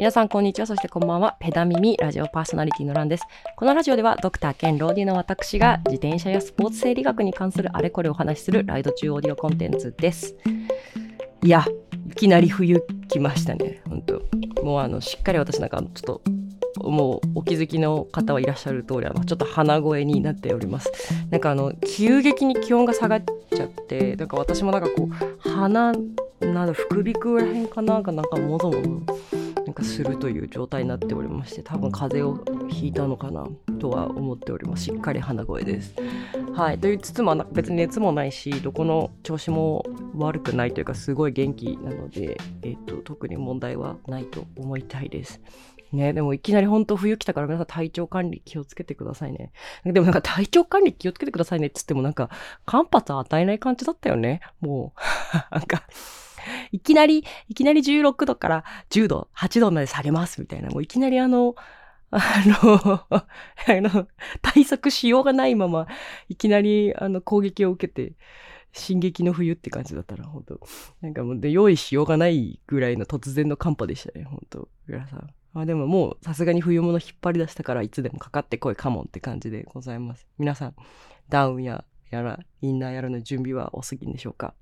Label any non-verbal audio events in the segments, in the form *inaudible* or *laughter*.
皆さん、こんにちは。そして、こんばんは。ペダミミラジオパーソナリティのランです。このラジオでは、ドクター兼ローディの私が自転車やスポーツ生理学に関するあれこれお話しするライド中オーディオコンテンツです。いや、いきなり冬来ましたね。本当もう、あの、しっかり私なんか、ちょっと、もうお気づきの方はいらっしゃる通りあのちょっと鼻声になっておりますなんかあの急激に気温が下がっちゃってなんか私もなんかこう鼻など副鼻腔らへんかななんかもぞもぞなんかするという状態になっておりまして多分風邪をひいたのかなとは思っております。しっかり鼻声です。はい。と言いつつも別に熱もないしどこの調子も悪くないというかすごい元気なので、えっと、特に問題はないと思いたいです。ね、でもいきなり本当冬来たから皆さん体調管理気をつけてくださいね。でもなんか体調管理気をつけてくださいねっつってもなんか間髪与えない感じだったよね。もう、*laughs* なんか、*laughs* いきなり、いきなり16度から10度、8度まで下げますみたいな、もういきなりあの、*laughs* あの、*laughs* あの、対策しようがないまま、いきなりあの攻撃を受けて、進撃の冬って感じだったら、本当なんかもうで、用意しようがないぐらいの突然の寒波でしたね、本当皆さん。あでももうさすがに冬物引っ張り出したからいつでもかかってこいかもって感じでございます。皆さん、ダウンややら、インナーやらの準備はおすぎんでしょうか？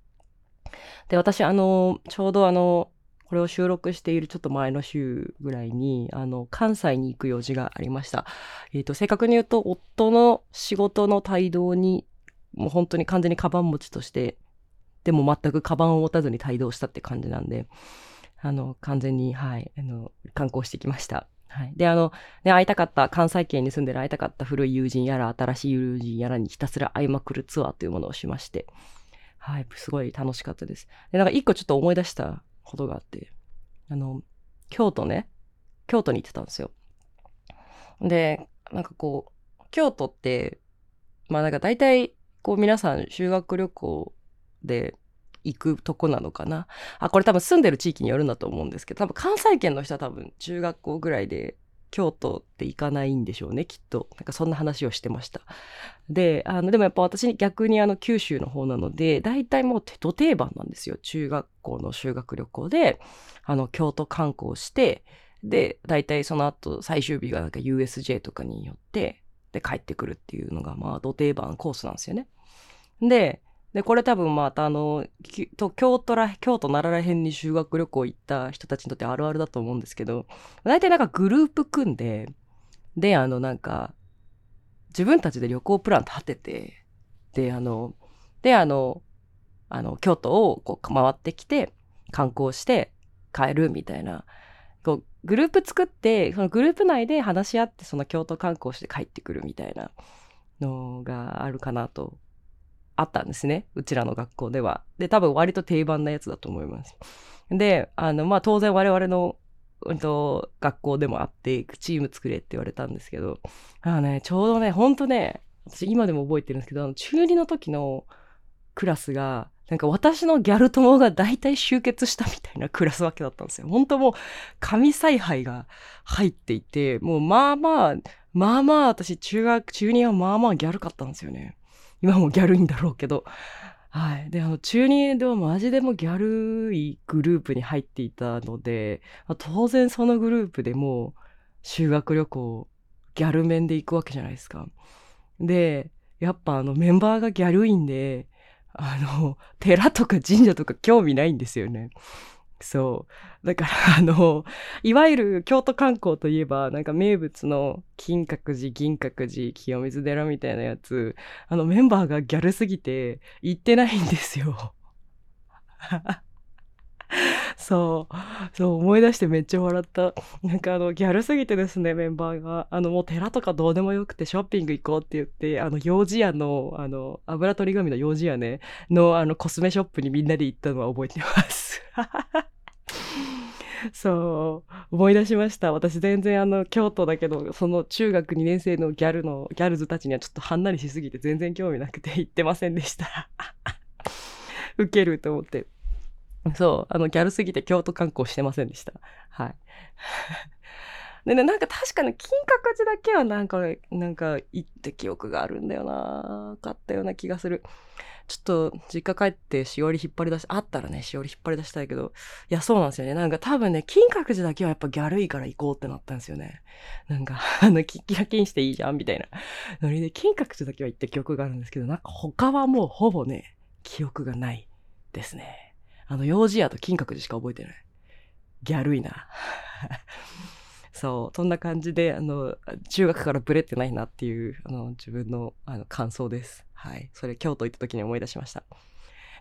で、私、あの、ちょうどあの、これを収録しているちょっと前の週ぐらいに、あの、関西に行く用事がありました。えっ、ー、と、正確に言うと、夫の仕事の帯同に、もう本当に完全にカバン持ちとして、でも全くカバンを持たずに帯同したって感じなんで、あの、完全に、はい、あの、観光してきました。はい。で、あの、ね、会いたかった、関西圏に住んでる会いたかった古い友人やら、新しい友人やらにひたすら会いまくるツアーというものをしまして、はい、すごい楽しかったです。で、なんか一個ちょっと思い出したことがあって、あの、京都ね、京都に行ってたんですよ。で、なんかこう、京都って、まあなんか大体、こう皆さん修学旅行で行くとこなのかな。あ、これ多分住んでる地域によるんだと思うんですけど、多分関西圏の人は多分中学校ぐらいで京都って行かないんでしょうね、きっと。なんかそんな話をしてました。で、あの、でもやっぱ私逆にあの九州の方なので、大体もう手定番なんですよ。中学校の修学旅行で、あの、京都観光して、で、大体その後最終日がなんか USJ とかによって、で、帰ってくるっていうのが、まあ、土定番コースなんですよね。で、で、これ多分またあの、京都ら、京都奈良ら辺に修学旅行行った人たちにとってあるあるだと思うんですけど、大体なんかグループ組んで、で、あのなんか、自分たちで旅行プラン立てて、で、あの、で、あの、あの、京都をこう回ってきて、観光して帰るみたいな、こう、グループ作って、そのグループ内で話し合って、その京都観光して帰ってくるみたいなのがあるかなとあったんですね。うちらの学校では。で、多分割と定番なやつだと思います。で、あの、まあ、当然我々の、うんと、学校でもあって、チーム作れって言われたんですけど、あのね、ちょうどね、ほんとね、私今でも覚えてるんですけど、あの中2の時のクラスが、なんか私のギャル友が大体集結したみたいなクラス分けだったんですよ。本当もう神采配が入っていて、もうまあまあ、まあまあ私中学、中2はまあまあギャルかったんですよね。今もギャルいんだろうけど。はい。で、あの、中2ではマジでもギャルいグループに入っていたので、まあ、当然そのグループでもう修学旅行、ギャル面で行くわけじゃないですか。で、やっぱあのメンバーがギャルいんで、あの、寺とか神社とか興味ないんですよね。そう。だから、*laughs* あの、いわゆる京都観光といえば、なんか名物の金閣寺、銀閣寺、清水寺みたいなやつ、あのメンバーがギャルすぎて行ってないんですよ。*laughs* そう。そう、思い出してめっちゃ笑った。なんかあの、ギャルすぎてですね、メンバーが。あの、もう寺とかどうでもよくてショッピング行こうって言って、あの、幼児屋の、あの、油取り紙の幼児屋ね、の、あの、コスメショップにみんなで行ったのは覚えてます。*laughs* *laughs* そう、思い出しました。私全然あの、京都だけど、その中学2年生のギャルの、ギャルズたちにはちょっとはんなりしすぎて全然興味なくて行ってませんでした。*laughs* ウケると思って。そう、あの、ギャルすぎて京都観光してませんでした。はい。*laughs* でね、なんか確かに金閣寺だけはなんか、なんか行った記憶があるんだよな。買ったような気がする。ちょっと実家帰ってしおり引っ張り出し、あったらね、しおり引っ張り出したいけど、いや、そうなんですよね。なんか多分ね、金閣寺だけはやっぱギャルいから行こうってなったんですよね。なんか、*laughs* あの、キキラキンしていいじゃんみたいなノリで、金閣寺だけは行った記憶があるんですけど、なんか他はもうほぼね、記憶がないですね。あの、幼児屋と金閣寺しか覚えてない。ギャルいな。*laughs* そう、そんな感じで、あの、中学からブレってないなっていう、あの、自分のあの感想です。はい。それ、京都行った時に思い出しました。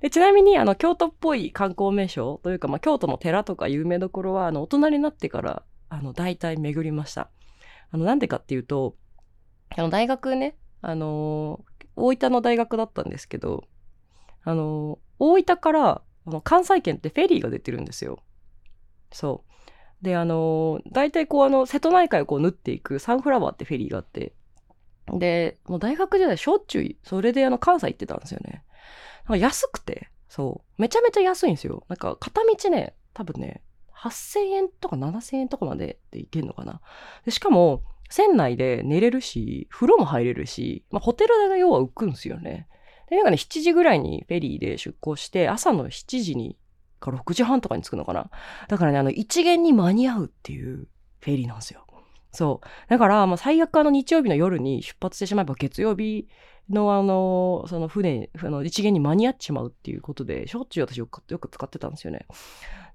でちなみに、あの、京都っぽい観光名所というか、まあ、京都の寺とか有名どころは、あの、大人になってから、あの、大体巡りました。あの、なんでかっていうと、あの、大学ね、あの、大分の大学だったんですけど、あの、大分から、あの、関西圏ってフェリーが出てるんですよ。そう。で、あのー、大体こう、あの、瀬戸内海をこう縫っていくサンフラワーってフェリーがあって、で、もう大学時代しょっちゅう、それであの、関西行ってたんですよね。なんか安くて、そう。めちゃめちゃ安いんですよ。なんか、片道ね、多分ね、8000円とか7000円とかまでで行けんのかな。でしかも、船内で寝れるし、風呂も入れるし、まあ、ホテル代が要は浮くんですよね。で、なんかね、7時ぐらいにフェリーで出港して、朝の7時にか6時半とかに着くのかな。だからね、あの、一元に間に合うっていうフェリーなんですよ。そう。だから、まあ、最悪あの日曜日の夜に出発してしまえば月曜日のあの、その船、あの一元に間に合っちまうっていうことで、しょっちゅう私よくよく使ってたんですよね。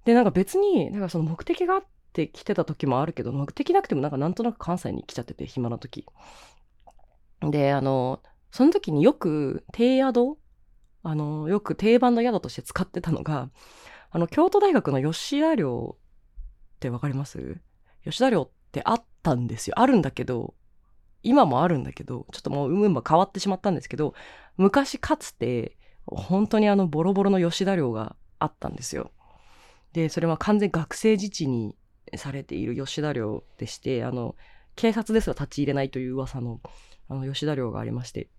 で、なんか別に、なんかその目的があって来てた時もあるけど、目的なくてもなんかなんとなく関西に来ちゃってて、暇な時。で、あの、その時によく低宿あの、よく定番の宿として使ってたのが、あの、京都大学の吉田寮ってわかります？吉田寮っってあったんですよ。あるんだけど、今もあるんだけど、ちょっともううんうん変わってしまったんですけど、昔かつて、本当にあのボロボロの吉田寮があったんですよ。で、それは完全学生自治にされている吉田寮でして、あの、警察ですら立ち入れないという噂の、あの、吉田寮がありまして。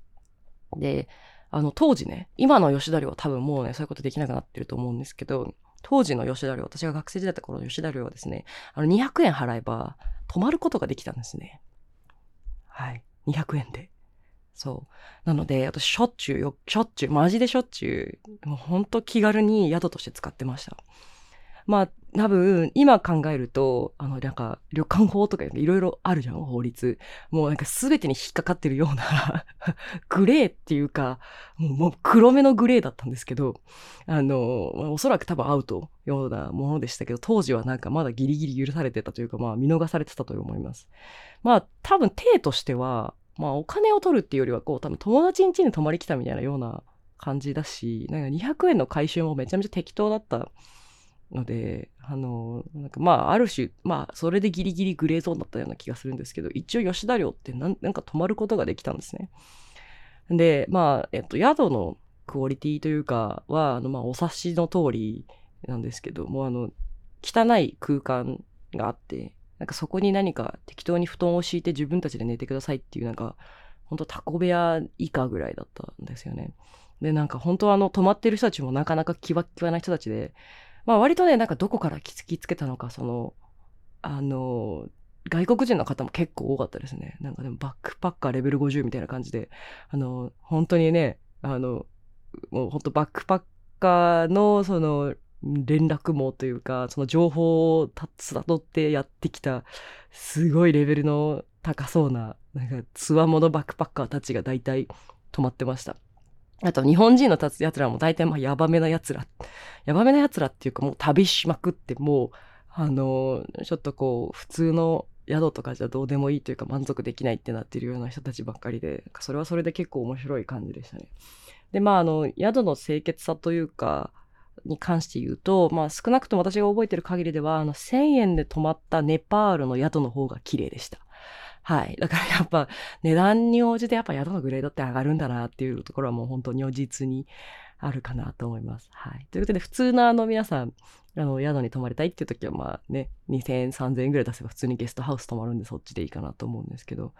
で、あの、当時ね、今の吉田寮は多分もうね、そういうことできなくなってると思うんですけど、当時の吉田寮、私が学生時代だった頃の吉田寮はですね、あの、200円払えば、泊まることができたんですね。はい。200円で。そう。なので、私、しょっちゅうよ、しょっちゅう、マジでしょっちゅう、もうほんと気軽に宿として使ってました。まあ、多分、今考えると、あの、なんか、旅館法とかいろいろあるじゃん、法律。もうなんか全てに引っかかってるような *laughs* グレーっていうか、もう黒目のグレーだったんですけど、あの、おそらく多分アウトようなものでしたけど、当時はなんかまだギリギリ許されてたというか、まあ見逃されてたと思います。まあ、多分体としては、まあお金を取るっていうよりは、こう、多分友達ん家に泊まり来たみたいなような感じだし、なんか200円の回収もめちゃめちゃ適当だったので、あの、なんかまあ、ある種、まあ、それでギリギリグレーゾーンだったような気がするんですけど、一応吉田寮ってなんなんか泊まることができたんですね。で、まあ、えっと、宿のクオリティというかは、あの、まあ、お察しの通りなんですけど、もあの、汚い空間があって、なんかそこに何か適当に布団を敷いて自分たちで寝てくださいっていう、なんか、本当タコ部屋以下ぐらいだったんですよね。で、なんか本当あの、泊まってる人たちもなかなかキワッキワな人たちで、まあ割とね、なんかどこから気きつけたのか、その、あの、外国人の方も結構多かったですね。なんかでもバックパッカーレベル50みたいな感じで、あの、本当にね、あの、もう本当バックパッカーのその連絡網というか、その情報をたつたどってやってきた、すごいレベルの高そうな、なんか、つわものバックパッカーたちが大体止まってました。あと日本人の立つ奴らも大体まあヤバめな奴ら。ヤバめな奴らっていうかもう旅しまくってもう、あのー、ちょっとこう、普通の宿とかじゃどうでもいいというか満足できないってなってるような人たちばっかりで、それはそれで結構面白い感じでしたね。で、まああの、宿の清潔さというか、に関して言うと、まあ少なくとも私が覚えてる限りでは、あの、1000円で泊まったネパールの宿の方が綺麗でした。はい。だからやっぱ値段に応じてやっぱ宿のグレードって上がるんだなっていうところはもう本当に如実にあるかなと思います。はい。ということで普通のあの皆さん、あの宿に泊まりたいっていう時はまあね、2000円、3000円ぐらい出せば普通にゲストハウス泊まるんでそっちでいいかなと思うんですけど、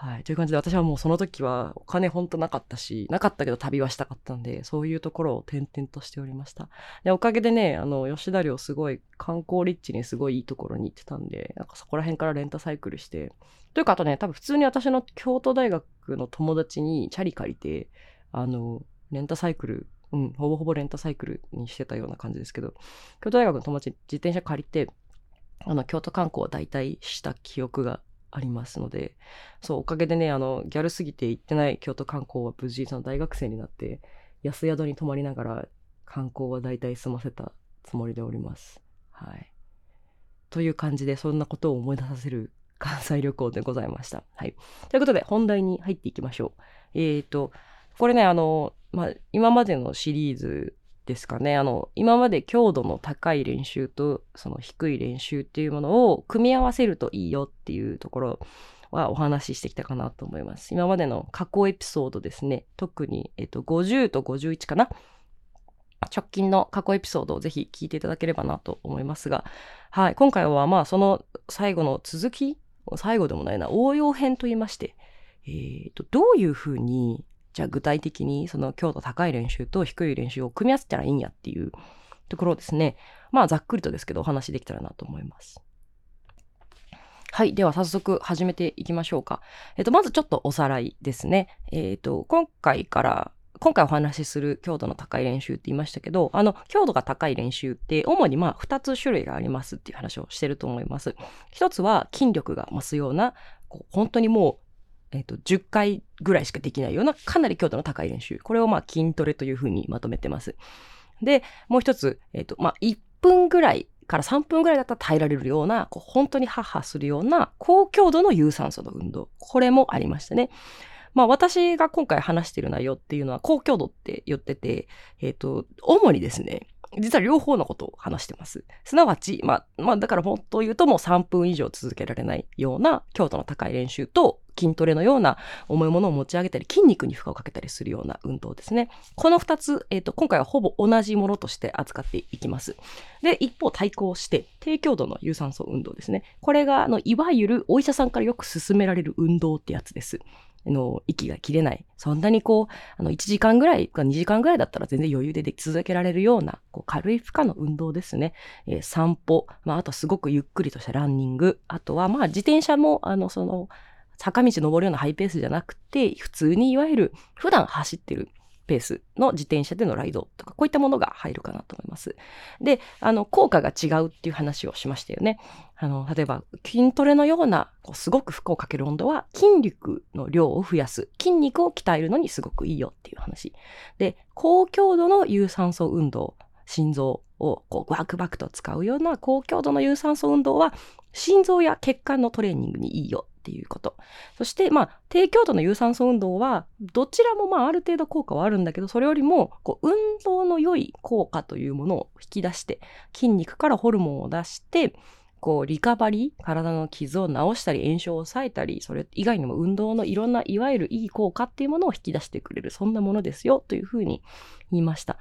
はい。という感じで私はもうその時はお金ほんとなかったし、なかったけど旅はしたかったんで、そういうところを転々としておりました。で、おかげでね、あの、吉田寮すごい観光立地にすごいいいところに行ってたんで、なんかそこら辺からレンタサイクルして、というかあとね、多分普通に私の京都大学の友達にチャリ借りて、あの、レンタサイクル、うん、ほぼほぼレンタサイクルにしてたような感じですけど、京都大学の友達に自転車借りて、あの、京都観光は大体した記憶がありますので、そう、おかげでね、あの、ギャルすぎて行ってない京都観光は無事、その大学生になって、安宿に泊まりながら観光は大体済ませたつもりでおります。はい。という感じで、そんなことを思い出させる *laughs* 関西旅行でございました。はい。ということで、本題に入っていきましょう。えーと、これね、あの、まあ、今までのシリーズですかね。あの、今まで強度の高い練習と、その低い練習っていうものを組み合わせるといいよっていうところはお話ししてきたかなと思います。今までの過去エピソードですね。特に、えっと、50と51かな。直近の過去エピソードをぜひ聞いていただければなと思いますが、はい、今回はまあその最後の続き最後でもないな、応用編と言いまして、えーと、どういうふうに、じゃあ具体的にその強度高い練習と低い練習を組み合わせたらいいんやっていうところですね、まあざっくりとですけどお話できたらなと思います。はい。では早速始めていきましょうか。えっ、と、まずちょっとおさらいですね。えっ、と、今回から今回お話しする強度の高い練習って言いましたけど、あの、強度が高い練習って、主にまあ、二つ種類がありますっていう話をしてると思います。一つは筋力が増すような、こう本当にもう、えっ、と、10回ぐらいしかできないような、かなり強度の高い練習。これをまあ、筋トレというふうにまとめてます。で、もう一つ、えっ、と、まあ、1分ぐらいから3分ぐらいだったら耐えられるような、こう本当にハッハするような高強度の有酸素の運動。これもありましたね。まあ私が今回話している内容っていうのは高強度って言ってて、えっ、と、主にですね、実は両方のことを話してます。すなわち、まあ、まあ、だからもっと言うともう3分以上続けられないような強度の高い練習と筋トレのような重いものを持ち上げたり筋肉に負荷をかけたりするような運動ですね。この2つ、えっ、ー、と、今回はほぼ同じものとして扱っていきます。で、一方対抗して低強度の有酸素運動ですね。これが、あの、いわゆるお医者さんからよく勧められる運動ってやつです。の息が切れない。そんなにこう、あの、1時間ぐらいか2時間ぐらいだったら全然余裕ででき続けられるような、こう軽い負荷の運動ですね。えー、散歩、まあ、あとすごくゆっくりとしたランニング、あとはまあ自転車も、あの、その、坂道登るようなハイペースじゃなくて、普通にいわゆる普段走ってるペースの自転車でのライドとか、こういったものが入るかなと思います。で、あの、効果が違うっていう話をしましたよね。あの、例えば、筋トレのような、こうすごく負荷をかける温度は、筋力の量を増やす。筋肉を鍛えるのにすごくいいよっていう話。で、高強度の有酸素運動、心臓をこうバクバクと使うような高強度の有酸素運動は、心臓や血管のトレーニングにいいよっていうこと。そして、まあ、低強度の有酸素運動は、どちらもまあ、ある程度効果はあるんだけど、それよりも、こう、運動の良い効果というものを引き出して、筋肉からホルモンを出して、こう、リカバリー、体の傷を治したり、炎症を抑えたり、それ以外にも運動のいろんな、いわゆるいい効果っていうものを引き出してくれる、そんなものですよ、というふうに言いました。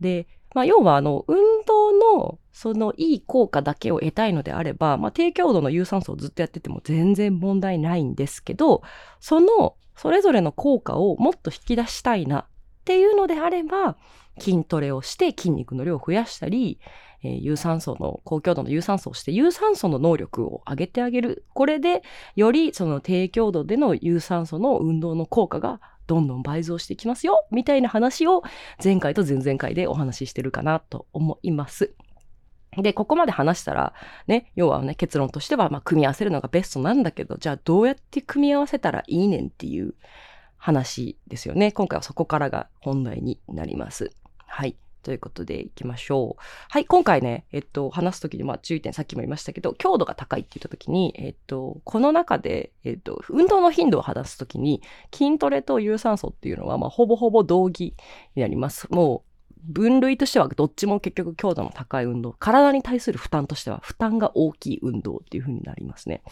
で、まあ、要は、あの、運動の、その、いい効果だけを得たいのであれば、まあ、低強度の有酸素をずっとやってても全然問題ないんですけど、その、それぞれの効果をもっと引き出したいなっていうのであれば、筋トレをして筋肉の量を増やしたり、えー、有酸素の、高強度の有酸素をして、有酸素の能力を上げてあげる。これで、よりその低強度での有酸素の運動の効果がどんどん倍増していきますよみたいな話を前回と前々回でお話ししてるかなと思います。で、ここまで話したら、ね、要はね、結論としては、まあ、組み合わせるのがベストなんだけど、じゃあどうやって組み合わせたらいいねんっていう話ですよね。今回はそこからが本題になります。はい。ということでいきましょう。はい、今回ね、えっと、話すときに、まあ、注意点さっきも言いましたけど、強度が高いって言ったときに、えっと、この中で、えっと、運動の頻度を話すときに、筋トレと有酸素っていうのは、まあ、ほぼほぼ同義になります。もう、分類としてはどっちも結局強度の高い運動、体に対する負担としては負担が大きい運動っていう風になりますね。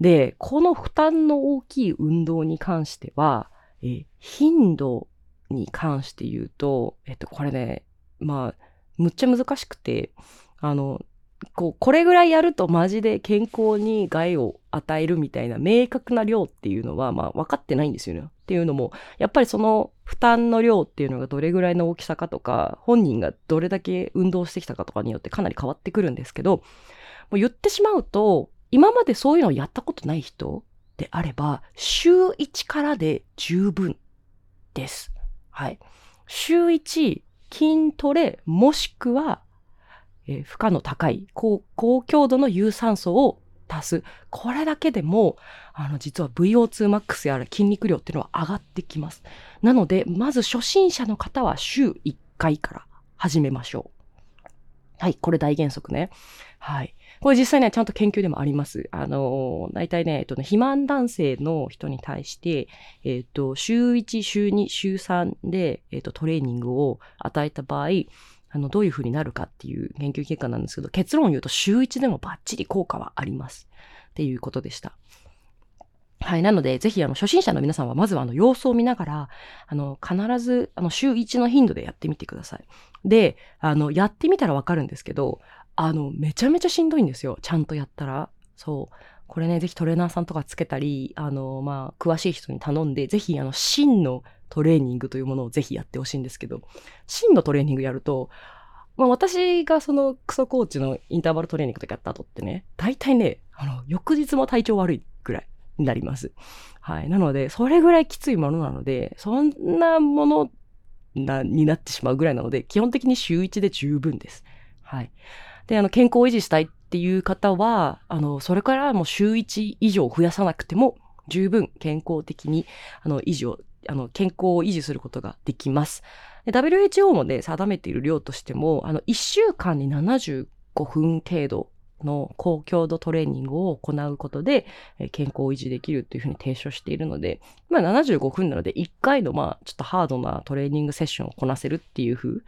で、この負担の大きい運動に関しては、え頻度に関して言うと、えっと、これね、まあ、むっちゃ難しくて、あの、こう、これぐらいやるとマジで健康に害を与えるみたいな明確な量っていうのは、まあ分かってないんですよね。っていうのも、やっぱりその負担の量っていうのがどれぐらいの大きさかとか、本人がどれだけ運動してきたかとかによってかなり変わってくるんですけど、もう言ってしまうと、今までそういうのをやったことない人であれば、週1からで十分です。はい。週1筋トレもしくは、えー負荷の高い高高強度の有酸素を足す。これだけでも、あの、実は VO2max やら筋肉量っていうのは上がってきます。なので、まず初心者の方は週1回から始めましょう。はい、これ大原則ね。はい。これ実際ね、ちゃんと研究でもあります。あの、大体ね、えっとね、肥満男性の人に対して、えっと、週1、週2、週3で、えっと、トレーニングを与えた場合、あの、どういう風になるかっていう研究結果なんですけど、結論を言うと週1でもバッチリ効果はあります。っていうことでした。はい。なので、ぜひ、あの、初心者の皆さんは、まずは、あの、様子を見ながら、あの、必ず、あの、週1の頻度でやってみてください。で、あの、やってみたらわかるんですけど、あの、めちゃめちゃしんどいんですよ。ちゃんとやったら。そう。これね、ぜひトレーナーさんとかつけたり、あの、まあ、詳しい人に頼んで、ぜひ、あの、真のトレーニングというものをぜひやってほしいんですけど、真のトレーニングやると、まあ、私がそのクソコーチのインターバルトレーニングとかやった後ってね、大体ね、あの、翌日も体調悪いぐらいになります。はい。なので、それぐらいきついものなので、そんなものな、になってしまうぐらいなので、基本的に週1で十分です。はい。で、あの、健康を維持したいっていう方は、あの、それからもう週1以上増やさなくても、十分健康的に、あの、維持を、あの、健康を維持することができます。WHO もね、定めている量としても、あの、1週間に75分程度の高強度トレーニングを行うことで、健康を維持できるというふうに提唱しているので、まあ75分なので1回のまあちょっとハードなトレーニングセッションをこなせるっていうふう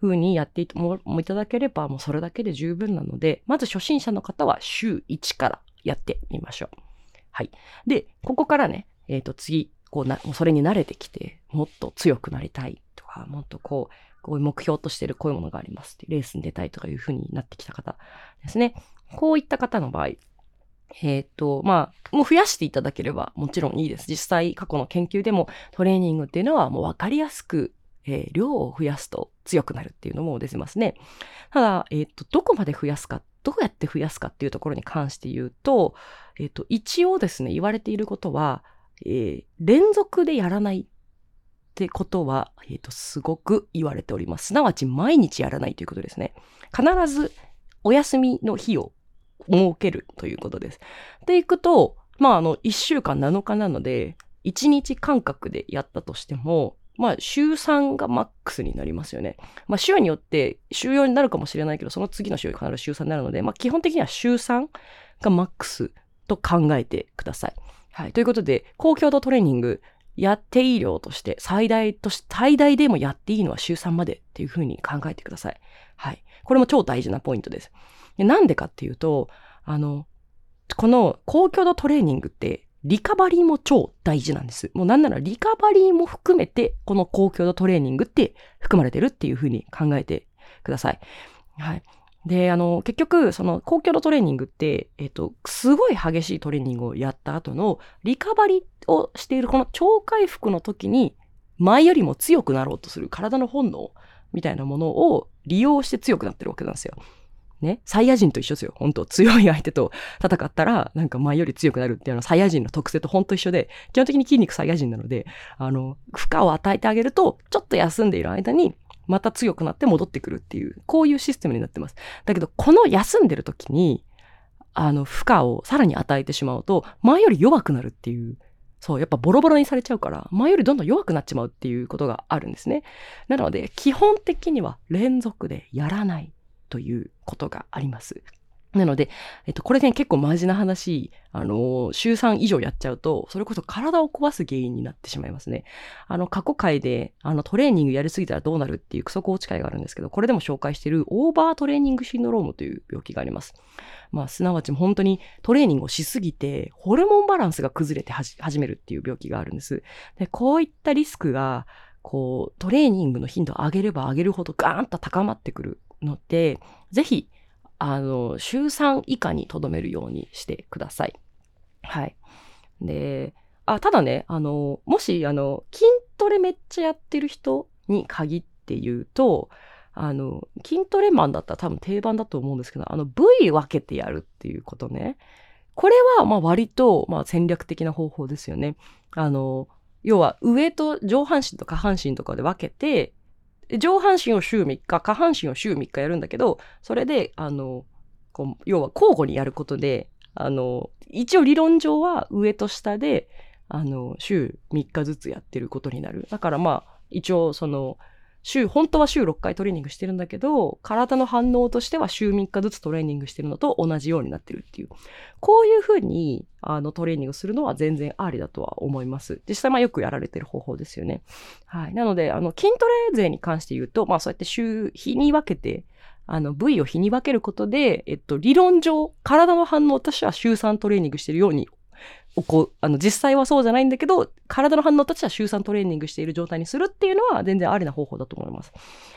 風にやっていもいただければもうそれだけで十分なので、まず初心者の方は週1からやってみましょう。はい。で、ここからね、えっ、と次、こうな、もうそれに慣れてきて、もっと強くなりたいとか、もっとこう、こういう目標としてるこういうものがありますって、レースに出たいとかいう風になってきた方ですね。こういった方の場合、えっ、と、まあ、もう増やしていただければもちろんいいです。実際、過去の研究でもトレーニングっていうのはもう分かりやすく、えー量を増やすと強くなるっていうのも出てますね。ただ、えっ、と、どこまで増やすか、どうやって増やすかっていうところに関して言うと、えっ、と、一応ですね、言われていることは、えー連続でやらないってことは、えっ、と、すごく言われております。すなわち、毎日やらないということですね。必ず、お休みの日を設けるということです。でいくと、まあ、あの、1週間7日なので、1日間隔でやったとしても、まあ、週3がマックスになりますよね。まあ、週によって週4になるかもしれないけど、その次の週必ず週3になるので、まあ、基本的には週3がマックスと考えてください。はい。ということで、高強度トレーニング、やっていい量として、最大として、最大でもやっていいのは週3までっていうふうに考えてください。はい。これも超大事なポイントです。でなんでかっていうと、あの、この高強度トレーニングって、リカバリーも超大事なんです。もうなんならリカバリーも含めて、この高強度トレーニングって含まれてるっていうふうに考えてください。はい。で、あの、結局、その高強度トレーニングって、えっと、すごい激しいトレーニングをやった後のリカバリーをしているこの超回復の時に、前よりも強くなろうとする体の本能みたいなものを利用して強くなってるわけなんですよ。ね。サイヤ人と一緒ですよ。本当強い相手と戦ったら、なんか前より強くなるっていうのはサイヤ人の特性と本当一緒で、基本的に筋肉サイヤ人なので、あの、負荷を与えてあげると、ちょっと休んでいる間に、また強くなって戻ってくるっていう、こういうシステムになってます。だけど、この休んでる時に、あの、負荷をさらに与えてしまうと、前より弱くなるっていう、そう、やっぱボロボロにされちゃうから、前よりどんどん弱くなっちまうっていうことがあるんですね。なので、基本的には連続でやらないということがあります。なので、えっと、これね、結構マジな話、あの、週3以上やっちゃうと、それこそ体を壊す原因になってしまいますね。あの、過去回で、あの、トレーニングやりすぎたらどうなるっていうクソコーチ会があるんですけど、これでも紹介しているオーバートレーニングシンドロームという病気があります。まあ、すなわち本当にトレーニングをしすぎて、ホルモンバランスが崩れて始めるっていう病気があるんです。で、こういったリスクが、こう、トレーニングの頻度を上げれば上げるほどガーンと高まってくるので、ぜひ、あの、週3以下に留めるようにしてください。はい。で、あ、ただね、あの、もし、あの、筋トレめっちゃやってる人に限って言うと、あの、筋トレマンだったら多分定番だと思うんですけど、あの、部位分けてやるっていうことね。これは、まあ割と、まあ戦略的な方法ですよね。あの、要は上と上半身と下半身とかで分けて、上半身を週3日、下半身を週3日やるんだけど、それで、あの、こう要は交互にやることで、あの、一応理論上は上と下で、あの、週3日ずつやってることになる。だからまあ、一応その、週、本当は週6回トレーニングしてるんだけど、体の反応としては週3日ずつトレーニングしてるのと同じようになってるっていう。こういうふうに、あの、トレーニングするのは全然ありだとは思います。実際、まあよくやられてる方法ですよね。はい。なので、あの、筋トレ勢に関して言うと、まあそうやって週、日に分けて、あの、部位を日に分けることで、えっと、理論上、体の反応としては週3トレーニングしてるようにこ、あの、実際はそうじゃないんだけど、体の反応としては週3トレーニングしている状態にするっていうのは全然ありな方法だと思います。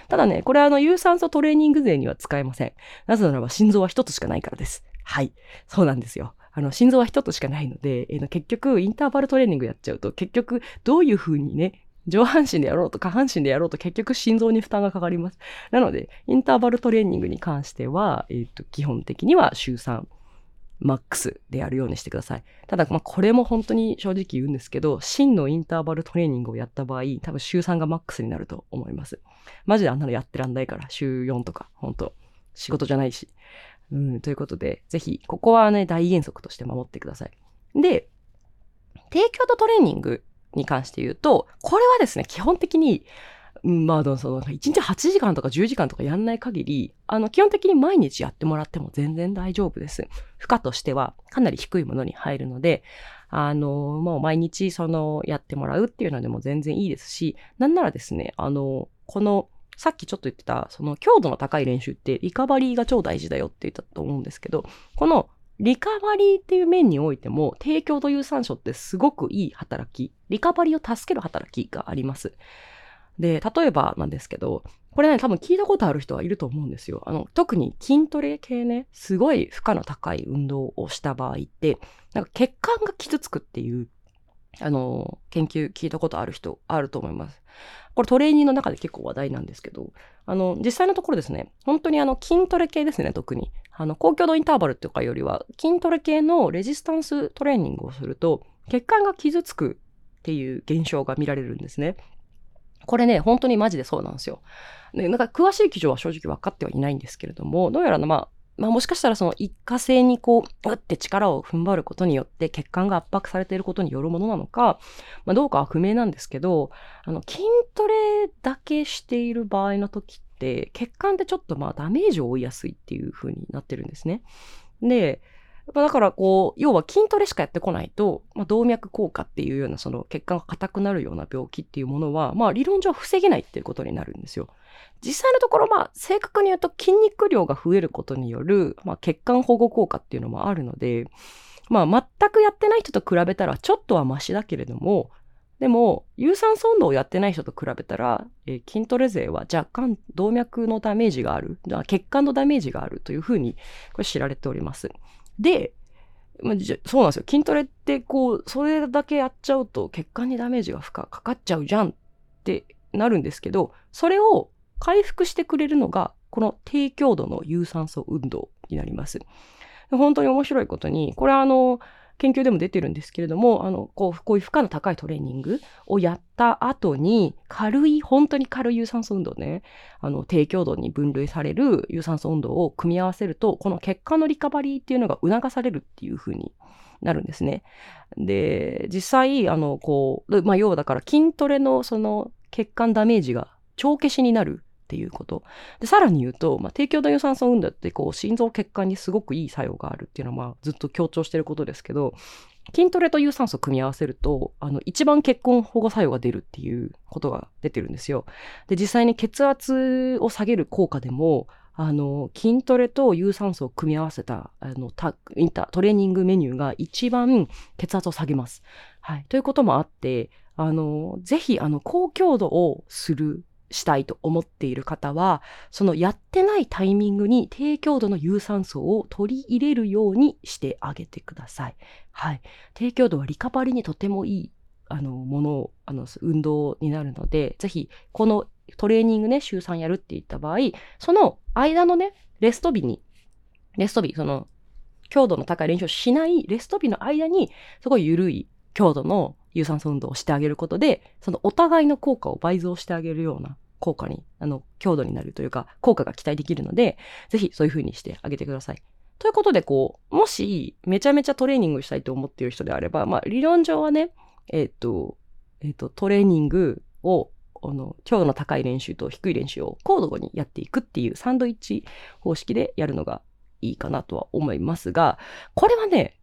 ただね、これはあの、有酸素トレーニング税には使えません。なぜならば心臓は一つしかないからです。はい。そうなんですよ。あの、心臓は一つしかないので、えー、結局、インターバルトレーニングやっちゃうと、結局、どういう風にね、上半身でやろうと下半身でやろうと結局心臓に負担がかかります。なので、インターバルトレーニングに関しては、え、ー、と、基本的には週3。マックスでやるようにしてください。ただ、まあ、これも本当に正直言うんですけど、真のインターバルトレーニングをやった場合、多分週3がマックスになると思います。マジであんなのやってらんないから、週4とか、本当仕事じゃないし。うん、ということで、ぜひ、ここはね、大原則として守ってください。で、低強度トレーニングに関して言うと、これはですね、基本的に、まあ、その、1日8時間とか10時間とかやんない限り、あの、基本的に毎日やってもらっても全然大丈夫です。負荷としてはかなり低いものに入るので、あの、もう毎日その、やってもらうっていうのでも全然いいですし、なんならですね、あの、この、さっきちょっと言ってた、その強度の高い練習ってリカバリーが超大事だよって言ったと思うんですけど、このリカバリーっていう面においても、低強度有酸素ってすごくいい働き、リカバリーを助ける働きがあります。で、例えばなんですけど、これね、多分聞いたことある人はいると思うんですよ。あの、特に筋トレ系ね、すごい負荷の高い運動をした場合って、なんか血管が傷つくっていう、あの、研究聞いたことある人あると思います。これトレーニングの中で結構話題なんですけど、あの、実際のところですね、本当にあの、筋トレ系ですね、特に。あの、高強度インターバルとかよりは、筋トレ系のレジスタンストレーニングをすると、血管が傷つくっていう現象が見られるんですね。これね、本当にマジでそうなんですよ。で、なんか詳しい基準は正直分かってはいないんですけれども、どうやらまあ、まあもしかしたらその一過性にこう、うって力を踏ん張ることによって血管が圧迫されていることによるものなのか、まあどうかは不明なんですけど、あの、筋トレだけしている場合の時って、血管ってちょっとまあダメージを負いやすいっていう風になってるんですね。で、だからこう、要は筋トレしかやってこないと、まあ、動脈硬化っていうようなその血管が硬くなるような病気っていうものは、まあ理論上防げないっていうことになるんですよ。実際のところ、まあ正確に言うと筋肉量が増えることによる、まあ、血管保護効果っていうのもあるので、まあ全くやってない人と比べたらちょっとはマシだけれども、でも、有酸素運動をやってない人と比べたら、えー、筋トレ勢は若干動脈のダメージがある、血管のダメージがあるというふうに、これ知られております。で、まあ、そうなんですよ。筋トレってこう、それだけやっちゃうと血管にダメージが負荷かかっちゃうじゃんってなるんですけど、それを回復してくれるのが、この低強度の有酸素運動になります。本当に面白いことに、これはあの、研究でも出てるんですけれども、あの、こう、こういう負荷の高いトレーニングをやった後に、軽い、本当に軽い有酸素運動ね、あの、低強度に分類される有酸素運動を組み合わせると、この血管のリカバリーっていうのが促されるっていう風になるんですね。で、実際、あの、こう、まあ、要はだから筋トレのその血管ダメージが帳消しになるっていうこと。で、さらに言うと、まあ、低強度有酸素運動ってこう、心臓血管にすごくいい作用があるっていうのは、まあ、ずっと強調してることですけど、筋トレと有酸素を組み合わせると、あの、一番血管保護作用が出るっていうことが出てるんですよ。で、実際に血圧を下げる効果でも、あの、筋トレと有酸素を組み合わせた、あの、タインタトレーニングメニューが一番血圧を下げます。はい。ということもあって、あの、ぜひ、あの、高強度をするしたいと思っている方は、そのやってないタイミングに低強度の有酸素を取り入れるようにしてあげてください。はい。低強度はリカバリにとてもいい、あの、ものを、あの、運動になるので、ぜひ、このトレーニングね、週3やるって言った場合、その間のね、レスト日に、レスト日、その、強度の高い練習をしないレスト日の間に、すごい緩い強度の有酸素運動をしてあげることで、そのお互いの効果を倍増してあげるような効果に、あの、強度になるというか、効果が期待できるので、ぜひそういう風にしてあげてください。ということで、こう、もし、めちゃめちゃトレーニングしたいと思っている人であれば、まあ、理論上はね、えっ、と、えっ、と、トレーニングを、あの、強度の高い練習と低い練習を高度にやっていくっていうサンドイッチ方式でやるのがいいかなとは思いますが、これはね、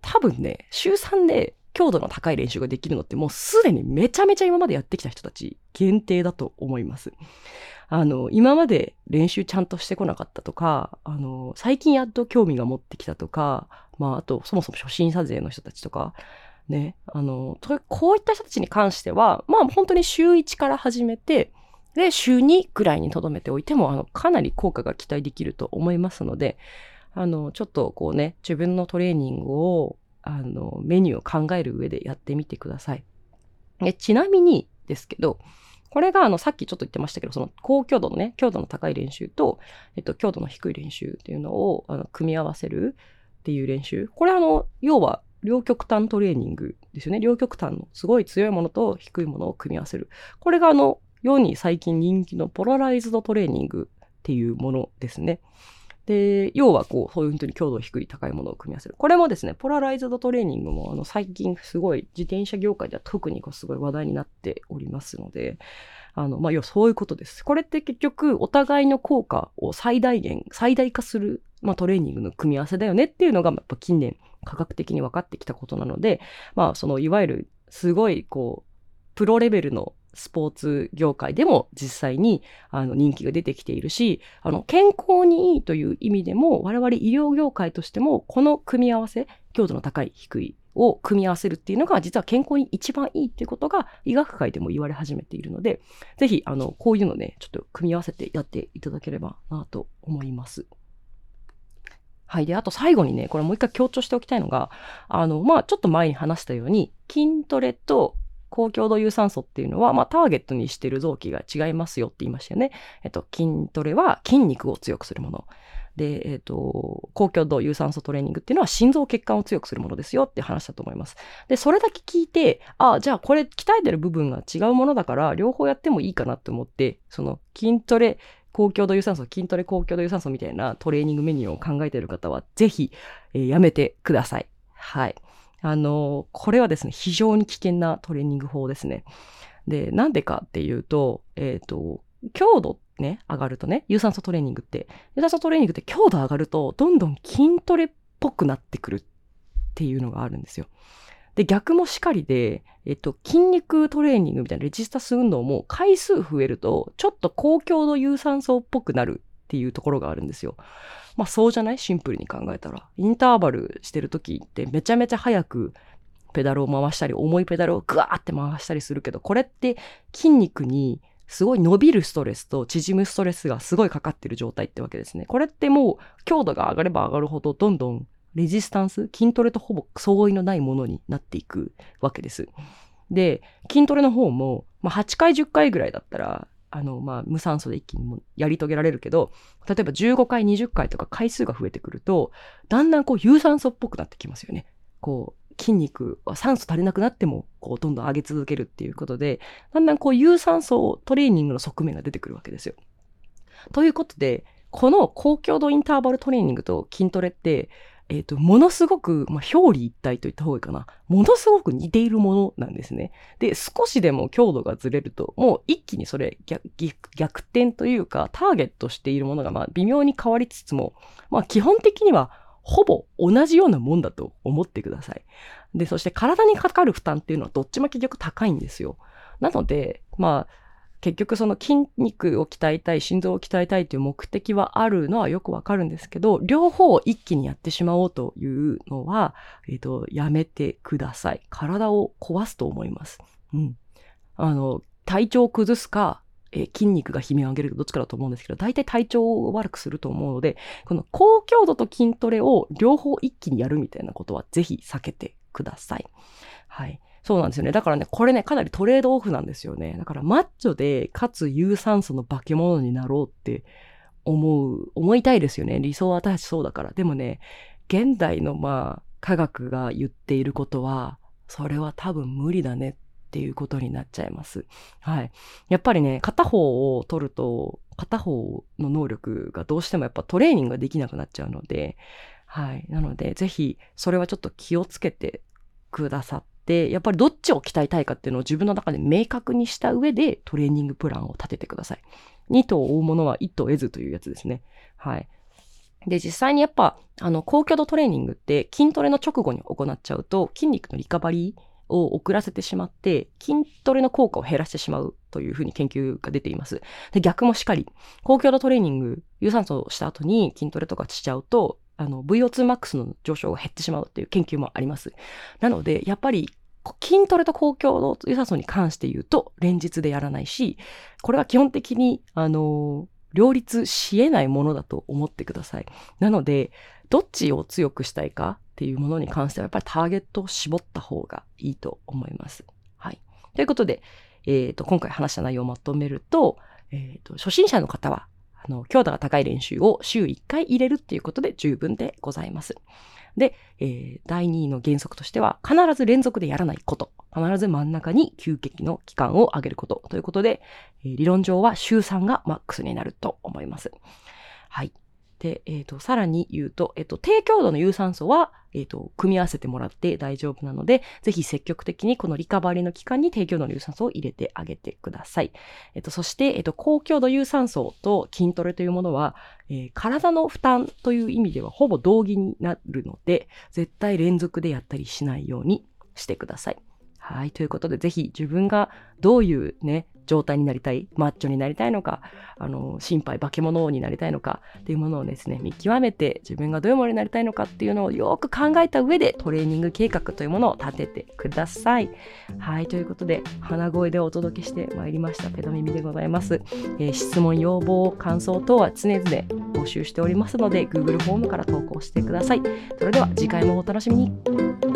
多分ね、週3で強度の高い練習ができるのってもうすでにめちゃめちゃ今までやってきた人たち限定だと思います。あの、今まで練習ちゃんとしてこなかったとか、あの、最近やっと興味が持ってきたとか、まあ、あと、そもそも初心者勢の人たちとか、ね、あの、こういった人たちに関しては、まあ、本当に週1から始めて、で、週2くらいに留めておいても、あの、かなり効果が期待できると思いますので、あの、ちょっとこうね、自分のトレーニングを、あの、メニューを考える上でやってみてください。えちなみにですけど、これがあのさっきちょっと言ってましたけど、その高強度のね、強度の高い練習と、えっと、強度の低い練習っていうのをあの組み合わせるっていう練習。これあの、要は両極端トレーニングですよね。両極端のすごい強いものと低いものを組み合わせる。これがあの、世に最近人気のポラライズドトレーニングっていうものですね。で、要はこう、そういうふうに強度低い高いものを組み合わせる。これもですね、ポラライズドトレーニングもあの最近すごい自転車業界では特にこうすごい話題になっておりますので、あの、まあ、要はそういうことです。これって結局お互いの効果を最大限、最大化する、まあ、トレーニングの組み合わせだよねっていうのが、やっぱ近年科学的に分かってきたことなので、まあ、そのいわゆるすごいこう、プロレベルのスポーツ業界でも実際にあの人気が出てきているし、あの健康にいいという意味でも我々医療業界としてもこの組み合わせ、強度の高い低いを組み合わせるっていうのが実は健康に一番いいっていうことが医学界でも言われ始めているので、ぜひあのこういうのね、ちょっと組み合わせてやっていただければなと思います。はい。で、あと最後にね、これもう一回強調しておきたいのが、あの、まあ、ちょっと前に話したように、筋トレと高強度有酸素っていうのは、まあ、ターゲットにしてる臓器が違いますよって言いましたよね。えっと、筋トレは筋肉を強くするもの。で、えっと、高強度有酸素トレーニングっていうのは心臓血管を強くするものですよって話だと思います。で、それだけ聞いて、ああ、じゃあこれ鍛えてる部分が違うものだから、両方やってもいいかなって思って、その筋トレ、高強度有酸素、筋トレ高強度有酸素みたいなトレーニングメニューを考えてる方は、ぜひ、えー、やめてください。はい。あの、これはですね、非常に危険なトレーニング法ですね。で、なんでかっていうと、えっ、ー、と、強度ね、上がるとね、有酸素トレーニングって、有酸素トレーニングって強度上がると、どんどん筋トレっぽくなってくるっていうのがあるんですよ。で、逆もしかりで、えっと、筋肉トレーニングみたいなレジスタス運動も回数増えると、ちょっと高強度有酸素っぽくなるっていうところがあるんですよ。まあそうじゃない？シンプルに考えたら。インターバルしてる時ってめちゃめちゃ早くペダルを回したり、重いペダルをグワーって回したりするけど、これって筋肉にすごい伸びるストレスと縮むストレスがすごいかかってる状態ってわけですね。これってもう強度が上がれば上がるほどどんどんレジスタンス、筋トレとほぼ相違のないものになっていくわけです。で、筋トレの方も、まあ、8回10回ぐらいだったらあの、まあ、無酸素で一気にやり遂げられるけど、例えば15回、20回とか回数が増えてくると、だんだんこう有酸素っぽくなってきますよね。こう、筋肉は酸素足りなくなっても、こう、どんどん上げ続けるっていうことで、だんだんこう、有酸素トレーニングの側面が出てくるわけですよ。ということで、この高強度インターバルトレーニングと筋トレって、えっ、ー、と、ものすごく、まあ、表裏一体と言った方がいいかな。ものすごく似ているものなんですね。で、少しでも強度がずれると、もう一気にそれ逆逆転というか、ターゲットしているものが、まあ、微妙に変わりつつも、まあ、基本的には、ほぼ同じようなもんだと思ってください。で、そして体にかかる負担っていうのはどっちも結局高いんですよ。なので、まあ、結局その筋肉を鍛えたい、心臓を鍛えたいという目的はあるのはよくわかるんですけど、両方を一気にやってしまおうというのは、えっ、ー、と、やめてください。体を壊すと思います。うん。あの、体調を崩すか、えー、筋肉が悲鳴を上げるどっちかだと思うんですけど、大体体調を悪くすると思うので、この高強度と筋トレを両方一気にやるみたいなことはぜひ避けてください。はい。そうなんですよね。だからね、これね、かなりトレードオフなんですよね。だからマッチョで、かつ有酸素の化け物になろうって思う、思いたいですよね。理想は私そうだから。でもね、現代のまあ、科学が言っていることは、それは多分無理だねっていうことになっちゃいます。はい。やっぱりね、片方を取ると、片方の能力がどうしてもやっぱトレーニングができなくなっちゃうので、はい。なので、ぜひ、それはちょっと気をつけてくださって、やっぱりどっちを鍛えたいかっていうのを自分の中で明確にした上でトレーニングプランを立ててください。2頭を追うものは1頭得ずというやつですね。はい。で、実際にやっぱ、あの、高強度トレーニングって筋トレの直後に行っちゃうと筋肉のリカバリーを遅らせてしまって、筋トレの効果を減らしてしまうというふうに研究が出ています。で、逆もしかり、高強度トレーニング、有酸素をした後に筋トレとかしちゃうと、あの、VO2max の上昇が減ってしまうっていう研究もあります。なので、やっぱり筋トレと公共の有酸素に関して言うと、連日でやらないし、これは基本的に、あの、両立し得ないものだと思ってください。なので、どっちを強くしたいかっていうものに関しては、やっぱりターゲットを絞った方がいいと思います。はい。ということで、えっ、ー、と、今回話した内容をまとめると、えっ、ー、と、初心者の方は、あの、強度が高い練習を週1回入れるっていうことで十分でございます。で、えー、第2位の原則としては、必ず連続でやらないこと。必ず真ん中に休憩の期間を上げることということで、えー、理論上は週3がマックスになると思います。はい。で、えっ、ー、と、さらに言うと、えっ、ー、と、低強度の有酸素は、えっ、ー、と、組み合わせてもらって大丈夫なので、ぜひ積極的にこのリカバリーの期間に低強度の有酸素を入れてあげてください。えっ、と、そして、えっ、と、高強度有酸素と筋トレというものは、え体の負担という意味ではほぼ同義になるので、絶対連続でやったりしないようにしてください。はい。ということで、ぜひ自分がどういうね、状態になりたい、マッチョになりたいのか、あの、心配化け物になりたいのかっていうものをですね、見極めて自分がどういうものになりたいのかっていうのをよく考えた上でトレーニング計画というものを立ててください。はい、ということで、鼻声でお届けしてまいりましたペド耳でございます。えー、質問、要望、感想等は常々募集しておりますので、Google フォームから投稿してください。それでは次回もお楽しみに。